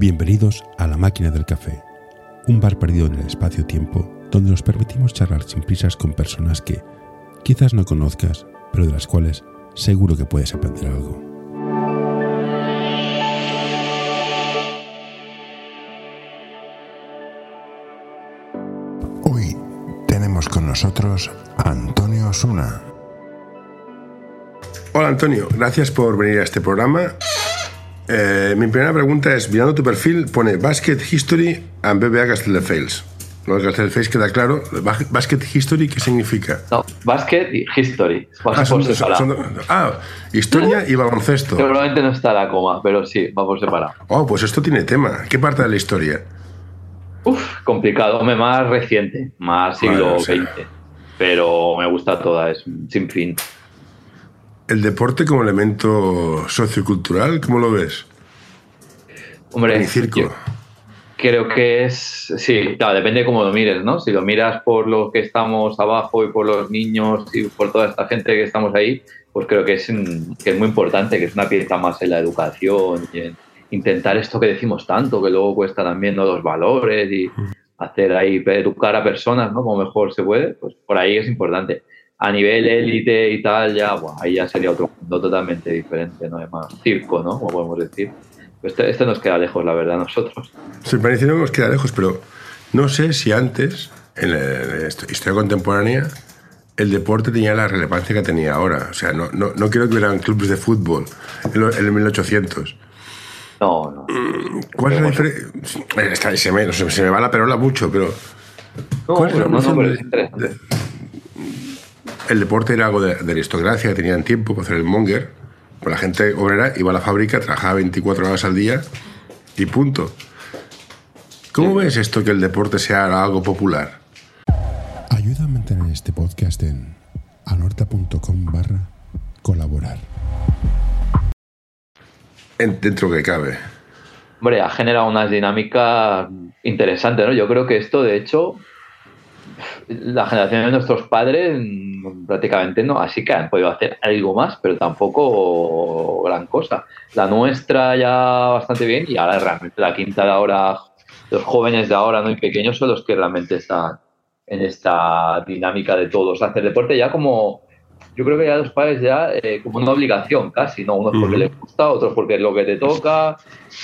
Bienvenidos a La Máquina del Café, un bar perdido en el espacio-tiempo donde nos permitimos charlar sin prisas con personas que quizás no conozcas, pero de las cuales seguro que puedes aprender algo. Hoy tenemos con nosotros a Antonio Osuna. Hola Antonio, gracias por venir a este programa. Eh, mi primera pregunta es, mirando tu perfil, pone Basket History and BBA Castelldefels. Lo de Castelldefels queda claro. Basket History, ¿qué significa? No, Basket y History. Ah, son- son- son- ah, historia y baloncesto. Seguramente no está la coma, pero sí, va por separado. Oh, pues esto tiene tema. ¿Qué parte de la historia? Uf, complicado, hombre, más reciente, más siglo o sea. XX. Pero me gusta toda, es sin fin. El deporte como elemento sociocultural, ¿cómo lo ves? Hombre, Mi circo. creo que es. Sí, claro, depende de cómo lo mires, ¿no? Si lo miras por los que estamos abajo y por los niños y por toda esta gente que estamos ahí, pues creo que es, que es muy importante, que es una pieza más en la educación y en intentar esto que decimos tanto, que luego cuesta también ¿no? los valores y hacer ahí, educar a personas, ¿no? Como mejor se puede, pues por ahí es importante. A nivel élite y tal, ya, ahí ya sería otro mundo totalmente diferente, ¿no? Además, circo, ¿no? Como podemos decir. Este, este nos queda lejos, la verdad, nosotros. Se parece que nos queda lejos, pero no sé si antes, en la historia contemporánea, el deporte tenía la relevancia que tenía ahora. O sea, no, no, no creo que hubieran clubes de fútbol en, el 1800. No, no. ¿Cuál es la diferencia? Se me, se, me va la perola mucho, pero No, ¿Cuál es la no, no, pero de- es interesante. El deporte era algo de, de aristocracia, tenían tiempo para hacer el monger. Pues la gente obrera iba a la fábrica, trabajaba 24 horas al día y punto. ¿Cómo ves esto que el deporte sea algo popular? Ayuda a mantener este podcast en anorta.com barra colaborar. En- dentro que cabe. Hombre, ha generado unas dinámicas interesantes, ¿no? Yo creo que esto, de hecho, la generación de nuestros padres mm, prácticamente no, así que han podido hacer algo más, pero tampoco gran cosa. La nuestra ya bastante bien y ahora realmente la quinta de ahora, los jóvenes de ahora, ¿no? Y pequeños son los que realmente están en esta dinámica de todos hacer deporte ya como yo creo que ya los padres ya eh, como una obligación casi, ¿no? Unos porque Ujú. les gusta, otros porque es lo que te toca,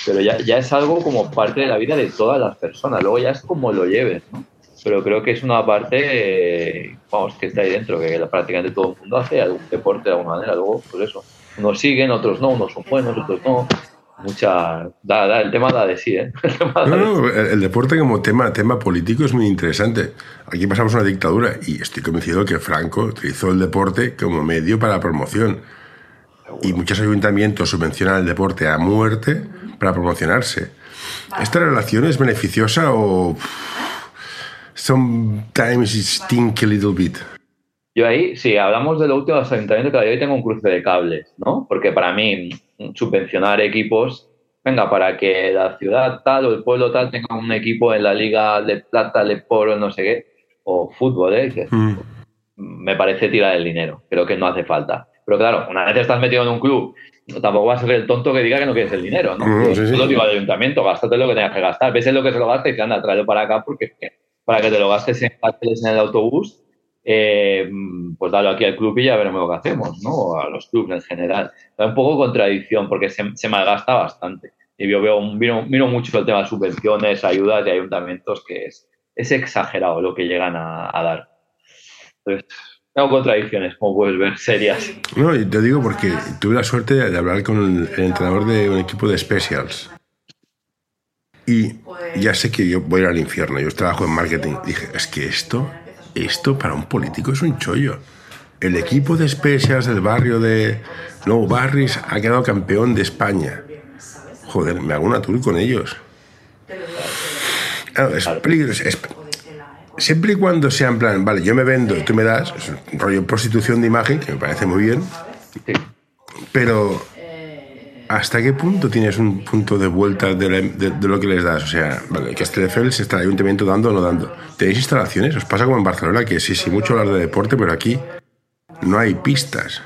pero ya, ya es algo como parte de la vida de todas las personas. Luego ya es como lo lleves, ¿no? Pero creo que es una parte, eh, vamos, que está ahí dentro, que prácticamente todo el mundo hace algún deporte de alguna manera. Luego, pues eso, unos siguen, otros no, unos son buenos, otros no. Mucha. Da, da, el tema da de sí, ¿eh? El tema da No, de no, el, el deporte como tema, tema político es muy interesante. Aquí pasamos una dictadura y estoy convencido que Franco utilizó el deporte como medio para la promoción. Y muchos ayuntamientos subvencionan el deporte a muerte para promocionarse. ¿Esta relación es beneficiosa o sometimes it stink a little bit? Yo ahí, si hablamos de lo último de los ayuntamientos, claro, yo ahí tengo un cruce de cables, ¿no? Porque para mí, subvencionar equipos, venga, para que la ciudad tal o el pueblo tal tenga un equipo en la liga de plata, de poro, no sé qué, o fútbol, ¿eh? Dices, Mm. me parece tirar el dinero. Creo que no hace falta. Pero claro, una vez estás metido en un club, tampoco vas a ser el tonto que diga que no quieres el dinero, ¿no? Mm, Yo sí, sí. solo digo al ayuntamiento, gástate lo que tengas que gastar. Ves en lo que se lo gasta y te anda, tráelo para acá porque para que te lo gastes en carteles en el autobús, eh, pues dalo aquí al club y ya veremos lo que hacemos, ¿no? O a los clubes en general. Es un poco contradicción porque se, se malgasta bastante. Y yo veo, miro, miro mucho el tema de subvenciones, ayudas de ayuntamientos, que es, es exagerado lo que llegan a, a dar. Entonces, tengo contradicciones, como puedes ver, serias. No, y te digo porque tuve la suerte de hablar con el entrenador de un equipo de specials. Y ya sé que yo voy a ir al infierno, yo trabajo en marketing. Dije, es que esto, esto para un político es un chollo. El equipo de specials del barrio de No Barris ha quedado campeón de España. Joder, me hago una tour con ellos. Claro, es peligroso. es- siempre y cuando sea en plan, vale, yo me vendo y tú me das, es un rollo prostitución de imagen, que me parece muy bien, Sí. pero ¿hasta qué punto tienes un punto de vuelta de, la- de- de lo que les das? O sea, vale, Castelldefels está el ayuntamiento dando o no dando. ¿Tenéis instalaciones? ¿Os pasa como en Barcelona? Que sí, sí, mucho hablar de deporte, pero aquí no hay pistas.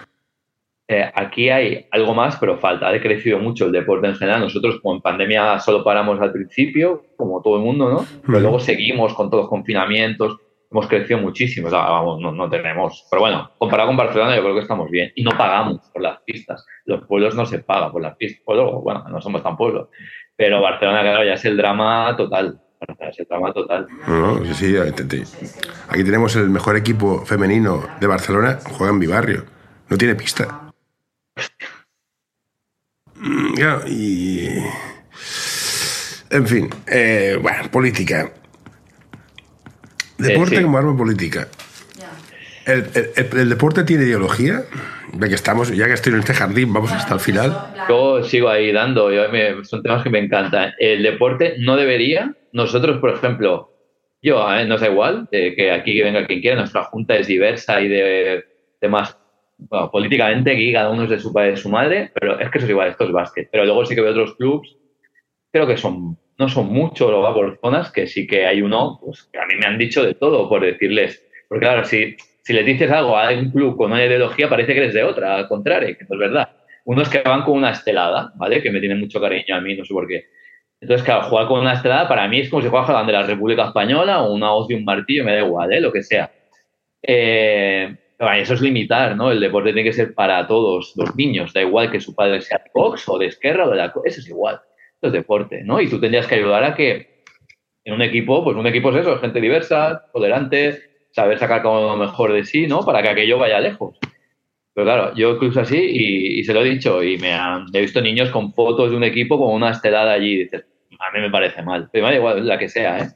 eh, aquí hay algo más, pero falta. Ha decrecido mucho el deporte en general. Nosotros, como en pandemia, solo paramos al principio, como todo el mundo, ¿no? Pero luego seguimos con todos los confinamientos. Hemos crecido muchísimo. vamos, no, no, tenemos. Pero bueno, comparado con Barcelona, yo creo que estamos bien. Y no pagamos por las pistas. Los pueblos no se pagan por las pistas. bueno, no somos tan pueblos. Pero Barcelona, claro, ya es el drama total. Es el drama total. No, sí, sí. Aquí tenemos el mejor equipo femenino de Barcelona. Juega en mi barrio. No tiene pista. Mm, y. En fin, eh, bueno, política. Deporte eh, como arma política. El, deporte tiene ideología? Ya que estamos, ya que estoy en este jardín, vamos hasta el final. Yo sigo ahí dando, son temas que me encantan. El deporte no debería, nosotros, por ejemplo, yo, no nos da igual que aquí venga quien quiera, nuestra junta es diversa y de temas políticamente aquí cada uno es de su padre y de su madre, pero es que eso es igual, esto es básquet. Pero luego sí que veo otros clubs, creo que son no son muchos, lo va por zonas, que sí que hay uno, pues que a mí me han dicho de todo por decirles, porque claro, si, si le dices algo a un club con una ideología, parece que eres de otra, al contrario, que no es verdad. Unos que van con una estelada, ¿vale? Que me tienen mucho cariño a mí, no sé por qué. Entonces, claro, jugar con una estelada para mí es como si jugaran de la República Española o una hoz de un martillo, me da igual, ¿eh? Lo que sea. Eh, eso es limitar, ¿no? El deporte tiene que ser para todos los niños, da igual que su padre sea de box o de izquierda o de la... Eso es igual, es deporte, ¿no? Y tú tendrías que ayudar a que en un equipo, pues un equipo es eso, gente diversa, tolerante, saber sacar como lo mejor de sí, ¿no? Para que aquello vaya lejos. Pero claro, yo incluso así, y, se lo he dicho, y me han, he visto niños con fotos de un equipo con una estelada allí, y dices, a mí me parece mal, pero me da igual la que sea, ¿eh?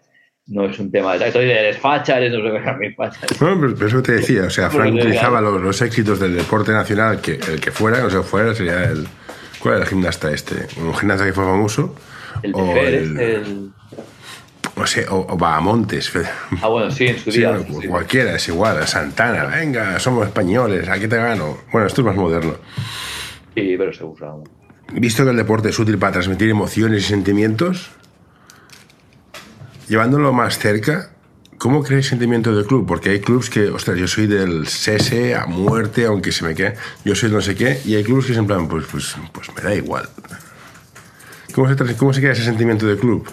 no es un tema de estoy de facha, eres no sé qué, facha. No, pero, eso te decía, o sea, Frank utilizaba los, los, éxitos del deporte nacional, que el que fuera, o sea, fuera sería el. ¿Cuál era el gimnasta este? ¿Un gimnasta que fue famoso? El o el, el... O, sea, o, Bahamontes. Ah, bueno, sí, en su día. cualquiera, es igual. Santana, venga, somos españoles, aquí te gano. Bueno, esto es más moderno. Sí, pero se usa. Visto que el deporte es útil para transmitir emociones y sentimientos, llevándolo más cerca, ¿cómo crees sentimiento del club? Porque hay clubs que, ostras, yo soy del cese a muerte, aunque se me quede, yo soy no sé qué, y hay clubs que se en plan, pues, pues, pues me da igual. ¿Cómo se, ¿Cómo se crea ese sentimiento del club?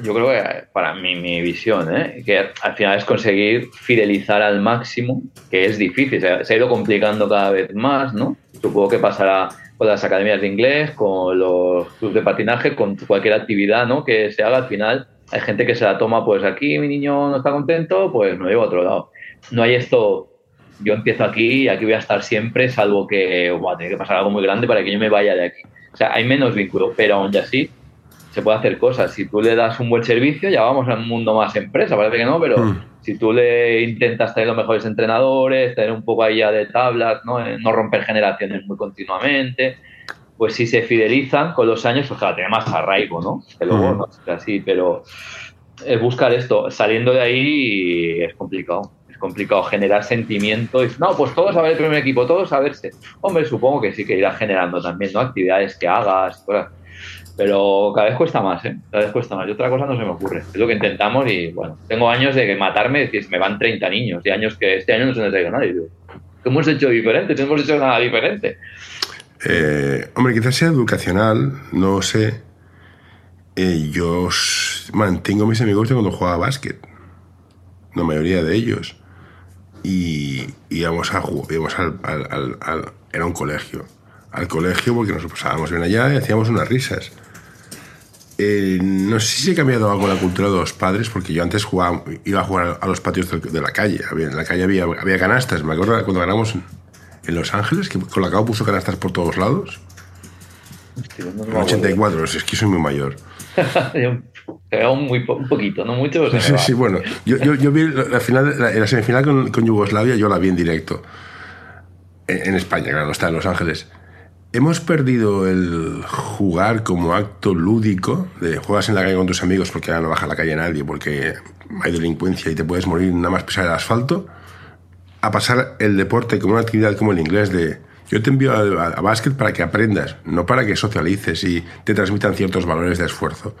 Yo creo que para mí, mi visión, ¿eh? que al final es conseguir fidelizar al máximo, que es difícil, se ha ido complicando cada vez más, ¿no? Supongo que pasará con las academias de inglés, con los clubes de patinaje, con cualquier actividad ¿no? que se haga al final hay gente que se la toma, pues aquí mi niño no está contento, pues me llevo a otro lado. No hay esto, yo empiezo aquí y aquí voy a estar siempre, salvo que va a tener que pasar algo muy grande para que yo me vaya de aquí. O sea, hay menos vínculo, pero aún así se puede hacer cosas. Si tú le das un buen servicio, ya vamos a un mundo más empresa, parece que no, pero hmm. si tú le intentas tener los mejores entrenadores, tener un poco ahí ya de tablas, no, no romper generaciones muy continuamente, pues si se fidelizan con los años, pues claro, tiene más arraigo, ¿no? Que luego no es así, pero es buscar esto. Saliendo de ahí es complicado. Es complicado generar sentimientos. No, pues todos a ver el primer equipo, todos a verse. Hombre, supongo que sí que irá generando también, ¿no? Actividades que hagas, cosas. Pero cada vez cuesta más, ¿eh? Cada vez cuesta más. Y otra cosa no se me ocurre. Es lo que intentamos y, bueno, tengo años de que matarme, decir, me van 30 niños y años que este año no se nos ha ido nadie. ¿Qué hemos hecho diferente? No hemos hecho nada diferente. Eh, hombre, quizás sea educacional, no sé. Eh, yo mantengo mis amigos de cuando jugaba básquet. La mayoría de ellos. Y íbamos, a, íbamos al, al, Era un colegio. Al colegio porque nos pasábamos bien allá y hacíamos unas risas. Eh, no sé si ha cambiado algo la cultura de los padres, porque yo antes jugaba, iba a jugar a los patios de la calle. En la calle había, había canastas. Me acuerdo cuando ganamos en Los Ángeles, que Colacao puso canastas por todos lados. en 84, es que soy muy mayor. muy, un poquito, no mucho. Sí, sí, bueno. Yo, yo, yo, vi la, final, la, semifinal con, con, Yugoslavia, yo la vi en directo. En, España, claro, está en Los Ángeles. Hemos perdido el jugar como acto lúdico, de juegas en la calle con tus amigos porque ahora no baja la calle nadie, porque hay delincuencia y te puedes morir nada más pisar el asfalto a pasar el deporte como una actividad como el inglés de yo te envío a, básquet para que aprendas, no para que socialices y te transmitan ciertos valores de esfuerzo.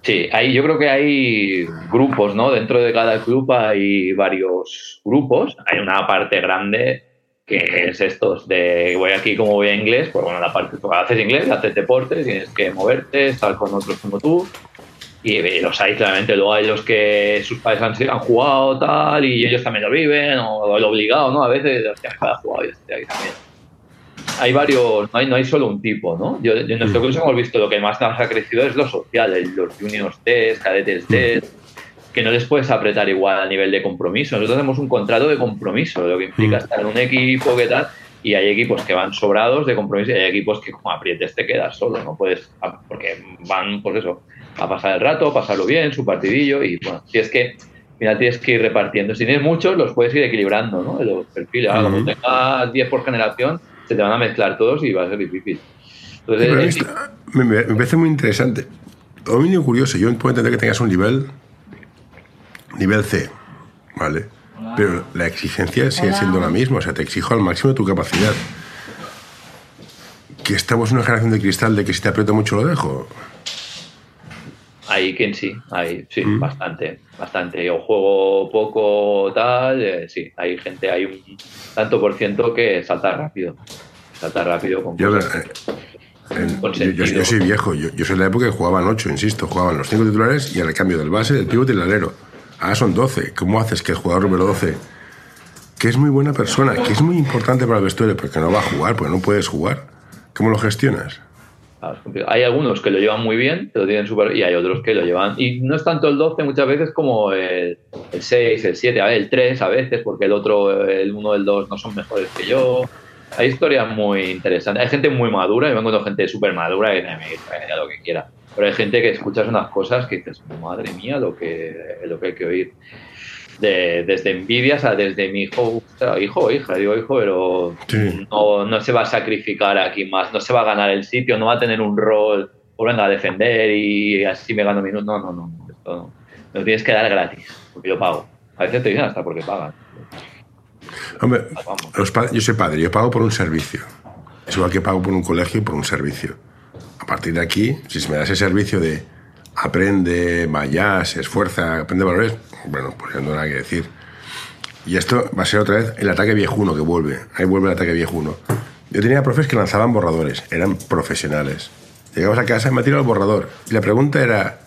Sí, ahí yo creo que hay grupos, ¿no? Dentro de cada club hay varios grupos. Hay una parte grande que es estos de voy aquí como voy a inglés, pues bueno, la parte, haces inglés, haces deporte, tienes que moverte, estar con otros como tú, y, los hay claramente, luego hay los que sus padres han, han jugado tal y ellos también lo viven, o lo obligado, ¿no? A veces, ha jugado y este aquí también. Hay varios, no hay, no hay solo un tipo, ¿no? Yo, en nuestro mm. curso hemos visto lo que más nos ha crecido es lo social, los juniors test, cadetes mm. test, que no les puedes apretar igual a nivel de compromiso. Nosotros tenemos un contrato de compromiso, lo que implica mm. estar en un equipo, ¿qué tal? Y hay equipos que van sobrados de compromiso y hay equipos que como aprietes te quedas solo, no puedes, porque van, pues eso, a pasar el rato, pasarlo bien, su partidillo y bueno, si es que final tienes que ir repartiendo. Si tienes muchos, los puedes ir equilibrando, ¿no? Los perfiles, uh como tengas 10 por generación, se te van a mezclar todos y va a ser difícil. Entonces, me, me, parece muy interesante. O mínimo curioso, yo puedo entender que tengas un nivel nivel C, ¿vale? Pero la exigencia sigue siendo la misma, o sea, te exijo al máximo de tu capacidad. Que estamos en una generación de cristal de que si te aprieto mucho lo dejo. Ahí quien sí, ahí sí, mm. bastante, bastante. Yo juego poco, tal, eh, sí, hay gente, hay un tanto por ciento que salta rápido. Salta rápido con yo, eh, yo, soy viejo, yo, soy de la época que jugaban ocho, insisto, jugaban los cinco titulares y al cambio del base, del pivote y del alero. Ahora son 12. ¿Cómo haces que el jugador número 12, que es muy buena persona, que es muy importante para el vestuario, porque no va a jugar, porque no puedes jugar, ¿cómo lo gestionas? Hay algunos que lo llevan muy bien, lo tienen super, y hay otros que lo llevan. Y no es tanto el 12 muchas veces como el, 6, el 7, a ver, el 3 a veces, porque el otro, el 1, el 2 no son mejores que yo. Hay historias muy interesantes. Hay gente muy madura, yo me encuentro gente súper madura que me lo que quiera. Pero hay gente que escuchas unas cosas que dices, madre mía, lo que, lo que hay que oír. Desde envidias a desde mi hijo, hijo o hija, digo hijo, pero no, no, se va a sacrificar aquí más, no se va a ganar el sitio, no va a tener un rol, o venga a defender y así me gano minutos. No, no, no, esto no. Me lo tienes que dar gratis, porque yo pago. A veces te dicen hasta porque pagan. Hombre, yo soy padre, yo pago por un servicio. Es igual que pago por un colegio y por un servicio. A partir de aquí, si se me da ese servicio de aprende, vaya, se esfuerza, aprende valores, bueno, pues ya no hay nada que decir. Y esto va a ser otra vez el ataque viejuno que vuelve. Ahí vuelve el ataque viejuno. Yo tenía profes que lanzaban borradores, eran profesionales. Llegamos a casa y me tirado el borrador. Y la pregunta era,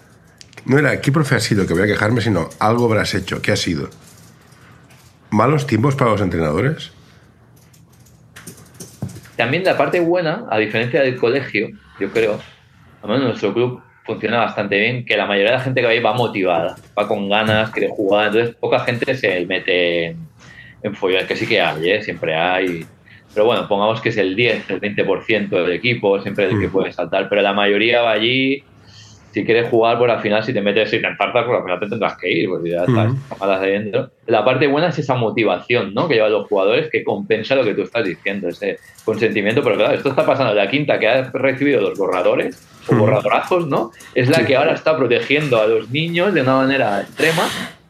no era qué profe has sido que voy a quejarme, sino algo habrás hecho, ¿qué ha sido? ¿Malos tiempos para los entrenadores? También la parte buena, a diferencia del colegio, yo creo, al menos nuestro club funciona bastante bien, que la mayoría de la gente que va ahí va motivada, va con ganas, quiere jugar, entonces poca gente se mete en follón, que sí que hay, ¿eh? siempre hay, pero bueno, pongamos que es el 10, el 20% del equipo, siempre el que puede saltar, pero la mayoría va allí, si quieres jugar, pues al final si te metes y te enfartas, pues al final te tendrás que ir, porque ya estás ahí dentro. La parte buena es esa motivación ¿no? que llevan los jugadores que compensa lo que tú estás diciendo, ese consentimiento, pero claro, esto está pasando, la quinta que ha recibido los borradores, o borradorazos, ¿no? Es la que ahora está protegiendo a los niños de una manera extrema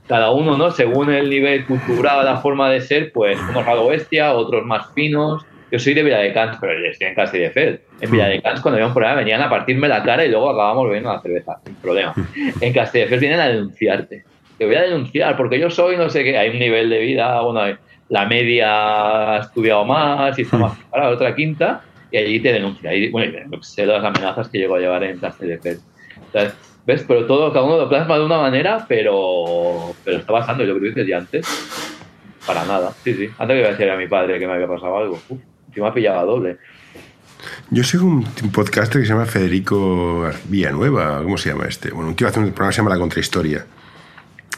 cada uno, ¿no? Según el nivel cultural, la forma de ser, pues unos algo bestia, otros más finos, yo soy de Villadecans, pero estoy en casi de Fed. En Villadecans, cuando había un problema, venían a partirme la cara y luego acabamos bebiendo la cerveza, sin problema. En Castelldefels vienen a denunciarte. Te voy a denunciar porque yo soy no sé qué. Hay un nivel de vida, bueno, la media ha estudiado más y está más preparada, otra quinta, y allí te denuncia. Y, bueno, sé las amenazas que llego a llevar en Castelldefels. Entonces, ¿ves? Pero todo, cada uno lo plasma de una manera, pero, pero está pasando, yo creo que dices ya antes. Para nada, sí, sí. Antes que iba a decir a mi padre que me había pasado algo. Uf me ha pillado doble. Yo sigo un, podcaster que se llama Federico Villanueva, ¿cómo se llama este? Bueno, un tío hace un programa que se llama La Contrahistoria.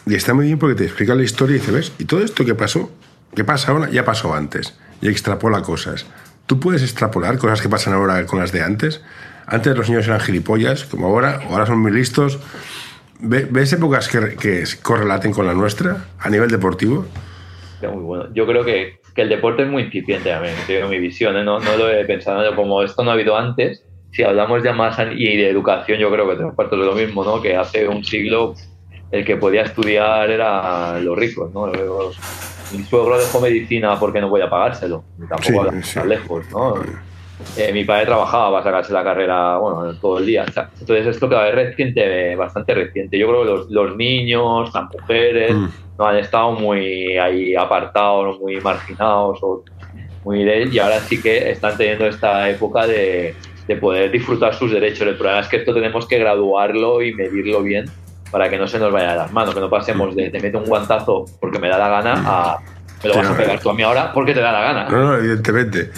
Y está muy bien porque te explica la historia y dice, ¿ves? Y todo esto que pasó, que pasa ahora, ya pasó antes. Y extrapola cosas. Tú puedes extrapolar cosas que pasan ahora con las de antes. Antes los niños eran gilipollas, como ahora, ahora son muy listos. ¿Ves épocas que, que correlaten con la nuestra a nivel deportivo? Muy bueno. Yo creo que que el deporte es muy incipiente también, tengo mi visión, ¿eh? no, no lo he pensado, como esto no ha habido antes, si hablamos de más y de educación, yo creo que tenemos partos de lo mismo, ¿no? que hace un siglo el que podía estudiar era los ricos, ¿no? Mi suegro dejó medicina porque no podía pagárselo, tampoco sí, tan lejos, ¿no? Eh, mi padre trabajaba para sacarse la carrera, bueno, todo el día. Entonces esto cada vez reciente, bastante reciente. Yo creo que los, los niños, las mujeres, mm. No han estado muy ahí apartados, muy marginados. O, muy de y ahora sí que están teniendo esta época de, de poder disfrutar sus derechos. El problema es que esto tenemos que graduarlo y medirlo bien para que no se nos vaya de las manos, que no pasemos de te meto un guantazo porque me da la gana a me lo vas a pegar tú a mí ahora porque te da la gana. No, no, evidentemente.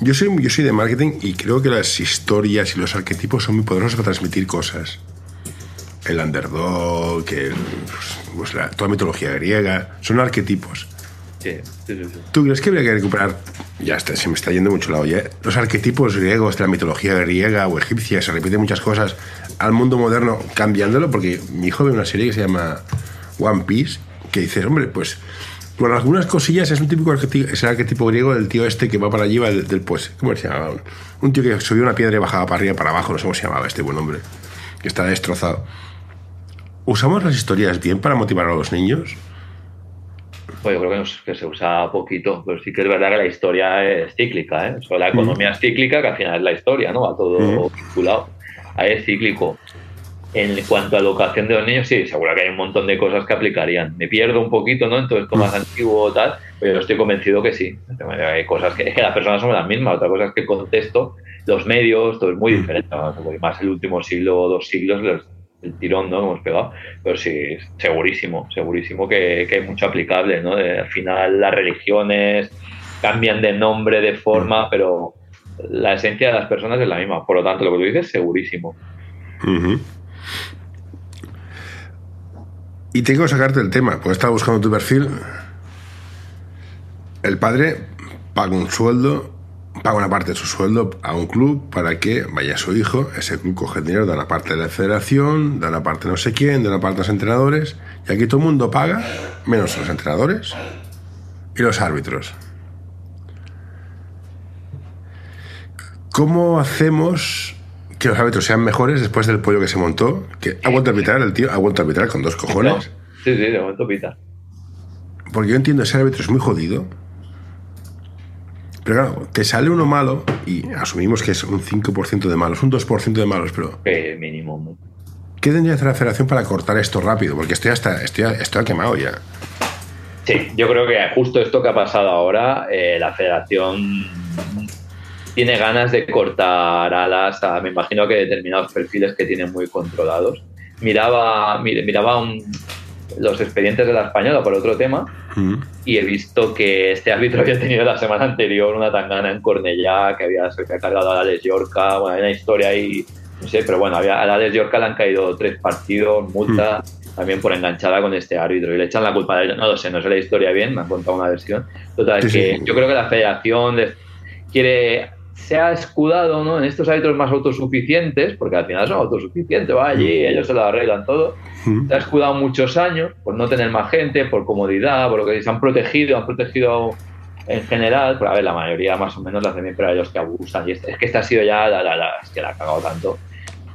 Yo soy, yo soy de marketing y creo que las historias y los arquetipos son muy poderosos para transmitir cosas. El underdog, el, pues, la, toda mitología griega, son arquetipos. Sí, sí, sí, sí. ¿Tú crees que habría que recuperar, ya está, se me está yendo mucho la olla, ¿eh? los arquetipos griegos de la mitología griega o egipcia, se repiten muchas cosas al mundo moderno cambiándolo? Porque mi hijo ve una serie que se llama One Piece, que dices, hombre, pues con algunas cosillas es un típico arquetipo, es el arquetipo griego del tío este que va para allí, va del, del, pues, ¿cómo se llamaba? Un tío que subió una piedra y bajaba para arriba, para abajo, no sé cómo se llamaba este buen hombre, que está destrozado. ¿Usamos las historias bien para motivar a los niños? Pues yo creo que, nos, que, se usa poquito, pero sí que es verdad que la historia es cíclica, ¿eh? O sea, la economía mm. es cíclica, que al final es la historia, ¿no? Va todo mm. vinculado. Ahí es cíclico. En cuanto a educación de los niños, sí, seguro que hay un montón de cosas que aplicarían. Me pierdo un poquito, ¿no? En todo esto más antiguo o tal, pero yo estoy convencido que sí. Hay cosas que, que las personas son las mismas, otra cosa es que el contexto, los medios, todo es muy diferente. ¿no? Más el último siglo o dos siglos, los, el tirón ¿no? que hemos pegado, pero sí, segurísimo, segurísimo que, que hay mucho aplicable, ¿no? De, al final las religiones cambian de nombre, de forma, pero la esencia de las personas es la misma. Por lo tanto, lo que tú dices, segurísimo. Uh -huh. Y tengo que sacarte el tema, pues estaba buscando tu perfil. El padre paga un sueldo, paga una parte de su sueldo a un club para que vaya su hijo. Ese club coge el dinero, da una parte de la federación, da una parte no sé quién, da una parte a los entrenadores. Y aquí todo el mundo paga, menos los entrenadores y los árbitros. ¿Cómo hacemos que los árbitros sean mejores después del pollo que se montó? Que ha vuelto a arbitrar el tío, ha vuelto a arbitrar con dos cojones. Sí, sí, de momento pita. Porque yo entiendo, ese árbitro es muy jodido. Pero claro, te sale uno malo y asumimos que es un 5% de malos, un 2% de malos, pero. Que mínimo. ¿no? ¿Qué tendría que hacer la federación para cortar esto rápido? Porque estoy hasta estoy, estoy quemado ya. Sí, yo creo que justo esto que ha pasado ahora, eh, la federación tiene ganas de cortar alas a, me imagino que determinados perfiles que tienen muy controlados. Miraba, miraba un, los expedientes de la española por otro tema mm. y he visto que este árbitro había tenido la semana anterior una tangana en Cornellá que había, se había cargado a Alex Yorca, bueno, hay una historia ahí, no sé, pero bueno, había, a Alex Yorca le han caído tres partidos, multa, mm. también por enganchada con este árbitro y le echan la culpa de él, no lo sé, no sé la historia bien, me han contado una versión. Total, sí, que sí. yo creo que la federación quiere se ha escudado ¿no? en estos árbitros más autosuficientes, porque al final son autosuficientes, va allí, ellos se lo arreglan todo. Se ha escudado muchos años por no tener más gente, por comodidad, por lo que se han protegido, han protegido en general, pero a ver, la mayoría más o menos las hacen bien, pero ellos que abusan. Y es, es que esta ha sido ya la, la, la, es que la ha cagado tanto.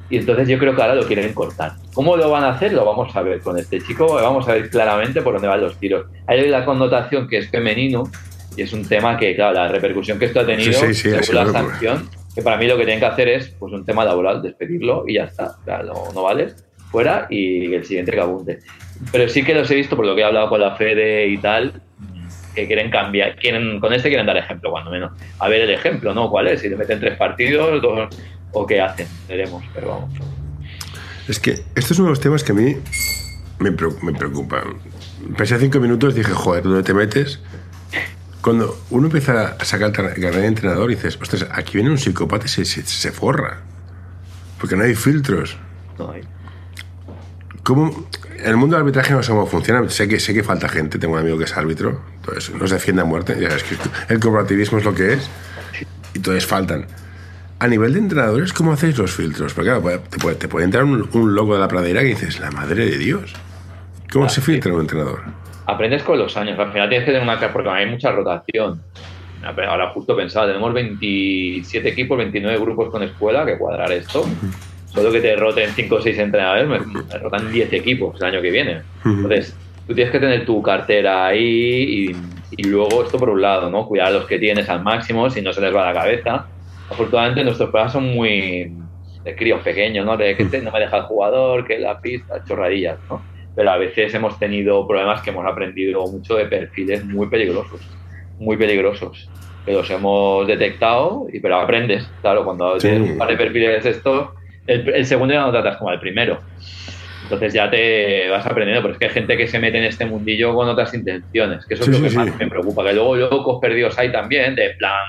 Y entonces yo creo que ahora lo quieren cortar. ¿Cómo lo van a hacer? Lo vamos a ver con este chico, vamos a ver claramente por dónde van los tiros. Hay la connotación que es femenino, y es un tema que, claro, la repercusión que esto ha tenido, sí, sí, sí, la sanción, que para mí lo que tienen que hacer es pues un tema laboral, despedirlo y ya está. O sea, no, no vales, fuera y el siguiente que abunde. Pero sí que los he visto, por lo que he hablado con la Fede y tal, que quieren cambiar, quieren, con este quieren dar ejemplo, cuando menos. A ver el ejemplo, ¿no? ¿Cuál es? Si le meten tres partidos dos, o qué hacen, veremos, pero vamos. Es que esto es uno de los temas que a mí me, me preocupan. Pensé cinco minutos dije, joder, ¿dónde te metes? Cuando uno empieza a sacar el carnet de entrenador y dices, ostras, aquí viene un psicópata y se, se, se, forra. Porque no hay filtros. No hay. ¿Cómo, en el mundo del arbitraje no sé cómo funciona. Sé que, sé que falta gente. Tengo un amigo que es árbitro. Entonces nos defiende a muerte. Ya sabes que el corporativismo es lo que es. Y entonces faltan. A nivel de entrenadores, ¿cómo hacéis los filtros? Porque claro, te puede, te puede entrar un, un, loco de la pradera que dices, la madre de Dios. ¿Cómo ah, se filtra sí. un entrenador? Aprendes con los años. Al final tienes que tener una porque hay mucha rotación. Ahora justo pensaba, tenemos 27 equipos, 29 grupos con escuela, que cuadrar esto. Solo que te roten 5 o 6 entrenadores, me, me, rotan 10 equipos el año que viene. Entonces, tú tienes que tener tu cartera ahí y, y, luego esto por un lado, ¿no? Cuidar a los que tienes al máximo, si no se les va la cabeza. Afortunadamente nuestros programas son muy de críos pequeños, ¿no? De que no me deja el jugador, que la pista, chorradillas, ¿no? Pero a veces hemos tenido problemas que hemos aprendido mucho de perfiles muy peligrosos, muy peligrosos. que los hemos detectado, y, pero aprendes. Claro, cuando tienes un par de perfiles de esto, el, segundo ya no tratas como el primero. Entonces ya te vas aprendiendo, pero es que hay gente que se mete en este mundillo con otras intenciones, que eso es lo que más me preocupa, que luego locos perdidos hay también, de plan,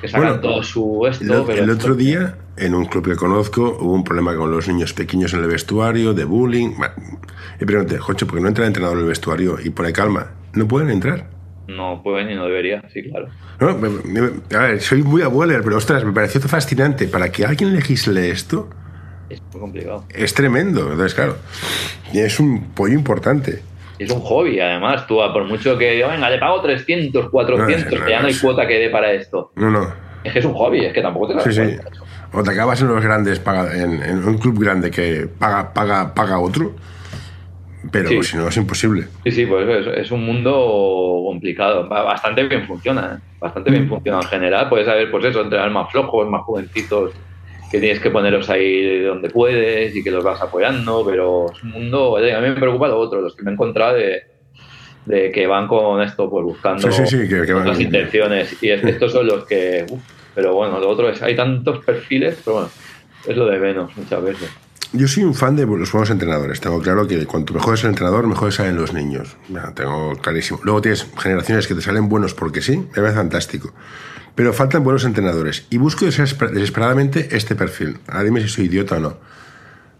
que sacan todo su esto. El, otro día, en un club que conozco, hubo un problema con los niños pequeños en el vestuario, de bullying. Y pregunté, Jocho, ¿por qué no entra el entrenador en el vestuario y pone calma? ¿No pueden entrar? No pueden y no debería, sí, claro. a ver, soy muy abuelo, pero ostras, me pareció fascinante. Para que alguien legisle esto. Es muy complicado. Es tremendo. Entonces, claro, es un pollo importante. Es un hobby, además. Tú, por mucho que venga, le pago 300, 400, que ya no hay cuota que dé para esto. No, no. Es que es un hobby, es que tampoco te das sí, Sí. O te acabas en los grandes, en, en, un club grande que paga, paga, paga otro pero si no es imposible. Sí, sí, pues es, un mundo complicado. Bastante bien funciona, ¿eh? bastante bien mm. funciona en general. Puedes saber, pues eso, entrenar más flojos, más jovencitos, que tienes que ponerlos ahí donde puedes y que los vas apoyando, pero es un mundo. A mí me preocupa lo otro, los que me he encontrado de, de que van con esto, pues buscando las intenciones. Y estos son los que. pero bueno, lo otro es. Hay tantos perfiles, pero bueno, es lo de menos muchas veces. Yo soy un fan de los buenos entrenadores. Tengo claro que cuanto mejor es el entrenador, mejor salen los niños. tengo clarísimo. Luego tienes generaciones que te salen buenos porque sí, me parece fantástico. Pero faltan buenos entrenadores. Y busco desesperadamente este perfil. Ahora dime si soy idiota o no.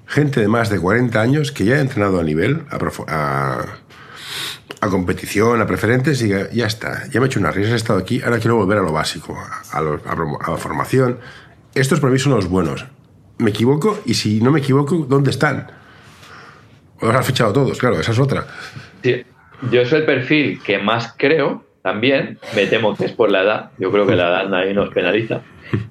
Gente de más de 40 años que ya ha entrenado a nivel, a, a, competición, a preferentes, y ya, está. Ya me he hecho unas risas, he estado aquí, ahora quiero volver a lo básico, a, a la formación. Estos para mí son los buenos me equivoco y si no me equivoco, ¿dónde están? O los han fichado todos, claro, esa es otra. Yo soy el perfil que más creo, también, me temo que es por la edad, yo creo que la edad nadie nos penaliza.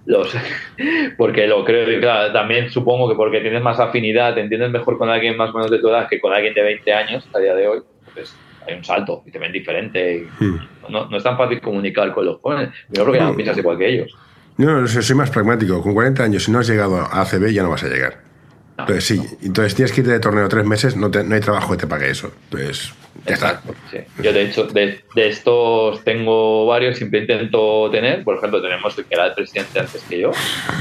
Los, porque lo creo, y claro, también supongo que porque tienes más afinidad, te entiendes mejor con alguien más o menos de tu edad que con alguien de 20 años a día de hoy, pues hay un salto y te ven diferente. Hmm. no, no, es tan fácil comunicar con los jóvenes. Yo creo que no piensas igual que ellos. No, soy más pragmático. Con 40 años, si no has llegado a ACB, ya no vas a llegar. Entonces, sí. Entonces, tienes que irte de torneo tres meses, no, no hay trabajo que te pague eso. Entonces, ya está. Yo, de hecho, de, estos tengo varios, siempre intento tener. Por ejemplo, tenemos el que era el presidente antes que yo,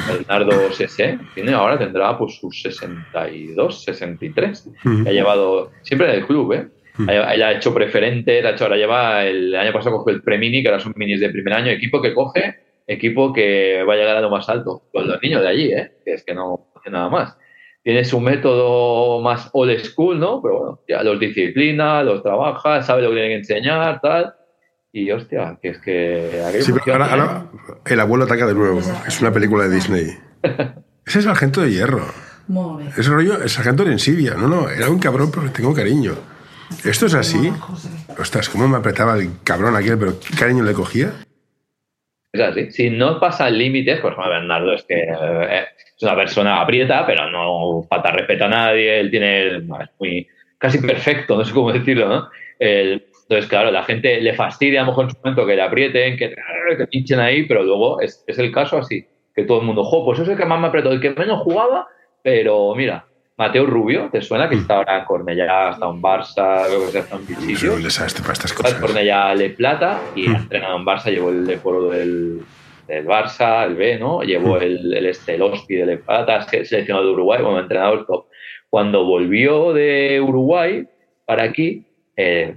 Bernardo Sese. Tiene ahora, tendrá pues sus 62, 63. Ha llevado, siempre en el club, ¿eh? Él ha hecho preferente, ha hecho, ahora lleva, el, año pasado cogió el Premini, que ahora son minis de primer año, equipo que coge equipo que va a llegar a lo más alto, con los niños de allí, ¿eh? que es que no hace nada más. Tiene su método más old school, ¿no? Pero bueno, ya los disciplina, los trabaja, sabe lo que tiene que enseñar, tal. Y hostia, que es que... Sí, ahora, el abuelo ataca de nuevo. Es una película de Disney. Ese es el sargento de hierro. Ese rollo, el sargento de Ensibia. No, no, era un cabrón, pero tengo cariño. ¿Esto es así? Ostras, cómo me apretaba el cabrón aquel, pero qué cariño le cogía. Si no pasa límites, pues Bernardo es que eh, es una persona aprieta, pero no falta respeto a nadie, él tiene, es muy, casi perfecto, no sé cómo decirlo, ¿no? entonces, claro, la gente le fastidia a lo mejor en su momento que le aprieten, que, pinchen ahí, pero luego es, es el caso así, que todo el mundo, jo, pues eso es el que más me apretó, el que menos jugaba, pero mira, Mateo Rubio, ¿te suena? Que mm. está ahora en Cornellá, hasta un Barça, creo que está un bichillo. un desastre para estas cosas. Cornellá Le Plata y mm. ha entrenado en Barça, llevó el decoro del, del Barça, el B, ¿no? Llevó mm. el, el, este, el Hospi de Le Plata, seleccionado de Uruguay como entrenador top. Cuando volvió de Uruguay para aquí, eh,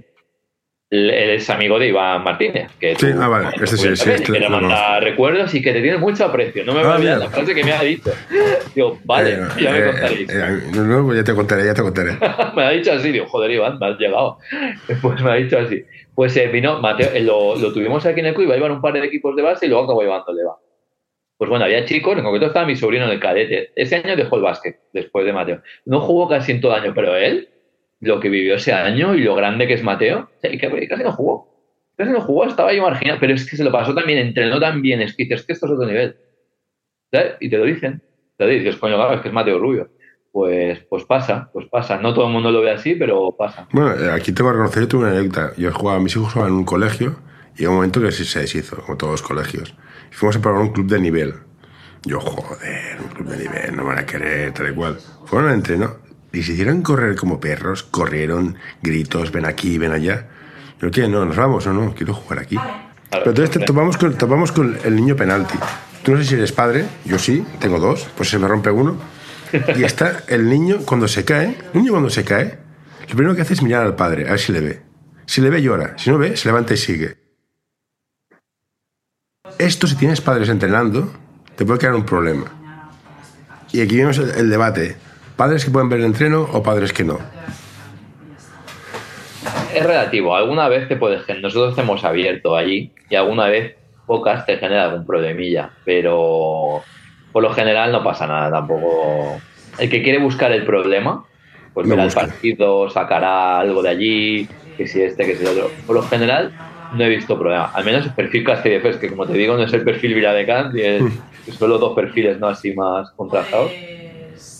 él es amigo de Iván Martínez. Que sí, ah, vale, este sí, sí, este que te manda recuerdos y que te tiene mucho aprecio. No me va a ah, olvidar la frase que me ha dicho. Digo, vale, eh, ya me eh, contaréis. Eh, no, pues ya te contaré, ya te contaré. me ha dicho así, digo, joder, Iván, me has llegado. Pues me ha dicho así. Pues vino, Mateo, lo, lo, tuvimos aquí en el club, iba a llevar un par de equipos de base y luego acabó llevándole va. Pues bueno, había chicos, en concreto estaba mi sobrino en el cadete. Ese año dejó el básquet, después de Mateo. No jugó casi en todo año, pero él lo que vivió ese año y lo grande que es Mateo, y casi no jugó. Casi no jugó, estaba ahí marginal, pero es que se lo pasó también, entrenó tan bien, es que dices que esto es otro nivel. Y te lo dicen. Te lo dices, coño, claro, es que es Mateo Rubio. Pues, pues pasa, pues pasa. No todo el mundo lo ve así, pero pasa. Bueno, eh, aquí tengo que reconocer, yo tuve una anécdota. Yo jugaba, mis hijos jugaban en un colegio y en un momento que se deshizo, como todos los colegios. Y fuimos a probar un club de nivel. Yo, joder, un club de nivel, no me van a querer, tal y cual. Fueron al entreno y se hicieron correr como perros, corrieron, gritos, ven aquí, ven allá. Yo, ¿qué? No, nos vamos, no, no, quiero jugar aquí. Pero entonces te topamos con, topamos con el niño penalti. Tú no sé si eres padre, yo sí, tengo dos, pues se me rompe uno. Y está el niño cuando se cae, el niño cuando se cae, lo primero que hace es mirar al padre, a ver si le ve. Si le ve, llora. Si no ve, se levanta y sigue. Esto, si tienes padres entrenando, te puede crear un problema. Y aquí vemos el, el debate. ¿Padres que pueden ver el entreno o padres que no? Es relativo. Alguna vez te puedes... Nosotros te hemos abierto allí y alguna vez pocas te genera algún problemilla, pero por lo general no pasa nada tampoco. El que quiere buscar el problema, pues verá el partido, sacará algo de allí, que si este, que si otro. Por lo general no he visto problema. Al menos el perfil Castillefes, que como te digo, no es el perfil Viladecans, y es es solo dos perfiles no así más contrastados.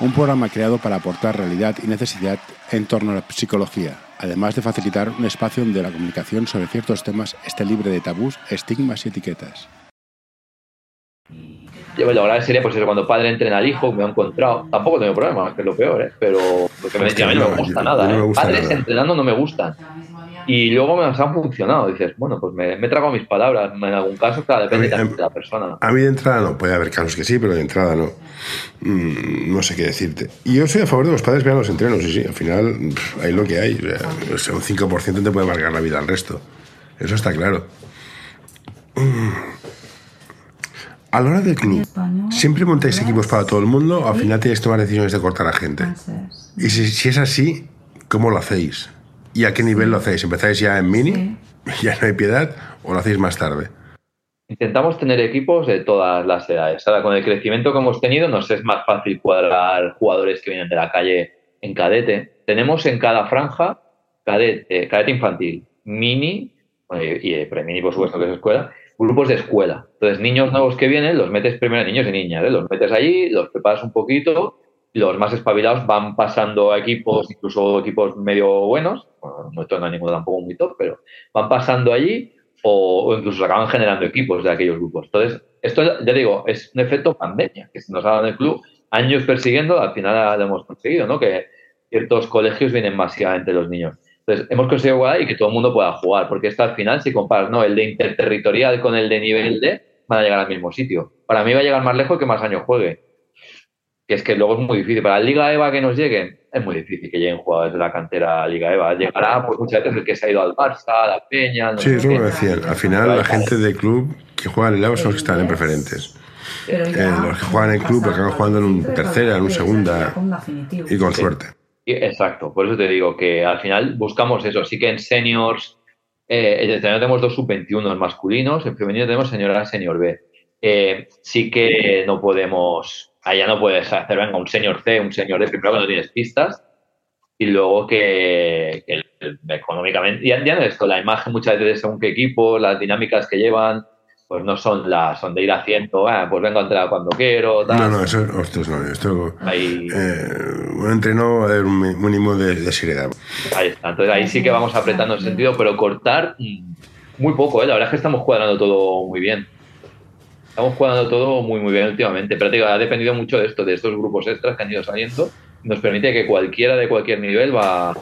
Un programa creado para aportar realidad y necesidad en torno a la psicología, además de facilitar un espacio donde la comunicación sobre ciertos temas esté libre de tabús, estigmas y etiquetas. Yo lo grave sería pues eso, cuando padre entrena al hijo, me ha encontrado. Tampoco tengo problema, que es lo peor, ¿eh? Pero porque me, Hostia, a mí no me gusta yo- nada, no me ¿eh? Padres nada. entrenando no me gustan. Y luego me han funcionado. Dices, bueno, pues me, me he tragado mis palabras. En algún caso, claro, depende mí- también de la persona. A mí de entrada no, puede haber casos que sí, pero de entrada no. Mm, no sé qué decirte. Y yo soy a favor de que los padres vean los entrenos, sí, sí, al final pff, hay lo que hay. O sea, un 5% te puede marcar la vida al resto. Eso está claro. Mm. A la hora del club, ¿siempre montáis equipos para todo el mundo o al final tenéis que tomar decisiones de cortar a gente? Y si, si es así, ¿cómo lo hacéis? ¿Y a qué nivel lo hacéis? ¿Empezáis ya en mini? ¿Ya no hay piedad? ¿O lo hacéis más tarde? Intentamos tener equipos de todas las edades. Ahora, con el crecimiento que hemos tenido, nos es más fácil cuadrar jugadores que vienen de la calle en cadete. Tenemos en cada franja cadete, cadete infantil, mini bueno, y, y pre-mini, por supuesto, que es escuela, grupos de escuela. Entonces, niños nuevos que vienen, los metes primero, niños y niñas, ¿eh? los metes allí, los preparas un poquito, los más espabilados van pasando a equipos, incluso equipos medio buenos, bueno, no no hay ninguno tampoco muy top, pero van pasando allí o, o incluso acaban generando equipos de aquellos grupos. Entonces, esto ya digo, es un efecto pandemia que se nos ha dado en el club, años persiguiendo, al final lo hemos conseguido, ¿no? Que ciertos colegios vienen masivamente los niños. Entonces, hemos conseguido igual y que todo el mundo pueda jugar, porque esto al final, si comparas ¿no? el de interterritorial con el de nivel D, van a llegar al mismo sitio. Para mí va a llegar más lejos que más años juegue. Que es que luego es muy difícil. Para la Liga EVA que nos lleguen, es muy difícil que lleguen jugadores de la cantera a Liga EVA. Llegará, pues muchas veces el que se ha ido al Barça, a la Peña. no Sí, es lo que decían. Al final, la gente de club que juega en el lado son los que están en preferentes. Eh, los que juegan en club acaban jugando en un tercera, en un segunda y con Sí. suerte. Exacto, por eso te digo que al final buscamos eso. Sí que en seniors, eh, en tenemos dos sub-21 masculinos, en femenino tenemos senior A, senior B. Eh, sí que no podemos, allá no puedes hacer, venga, un senior C, un senior D, primero que no tienes pistas, y luego que, que económicamente, ya, ya no es esto, la imagen muchas veces según qué equipo, las dinámicas que llevan, pues no son las, son de ir haciendo, ah, pues vengo a entrar cuando quiero, tal. No, no, eso, ostras, no. Esto, Ahí, eh, un entreno de un mi- mínimo de, de seriedad. Ahí está. Entonces ahí sí que vamos apretando el sentido, pero cortar mm, muy poco, ¿eh? La verdad es que estamos cuadrando todo muy bien. Estamos cuadrando todo muy, muy bien últimamente. Pero te digo, ha dependido mucho de esto, de estos grupos extras que han ido saliendo. Nos permite que cualquiera de cualquier nivel va,